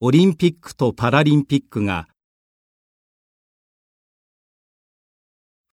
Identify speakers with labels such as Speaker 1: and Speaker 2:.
Speaker 1: オリンピックとパラリンピックが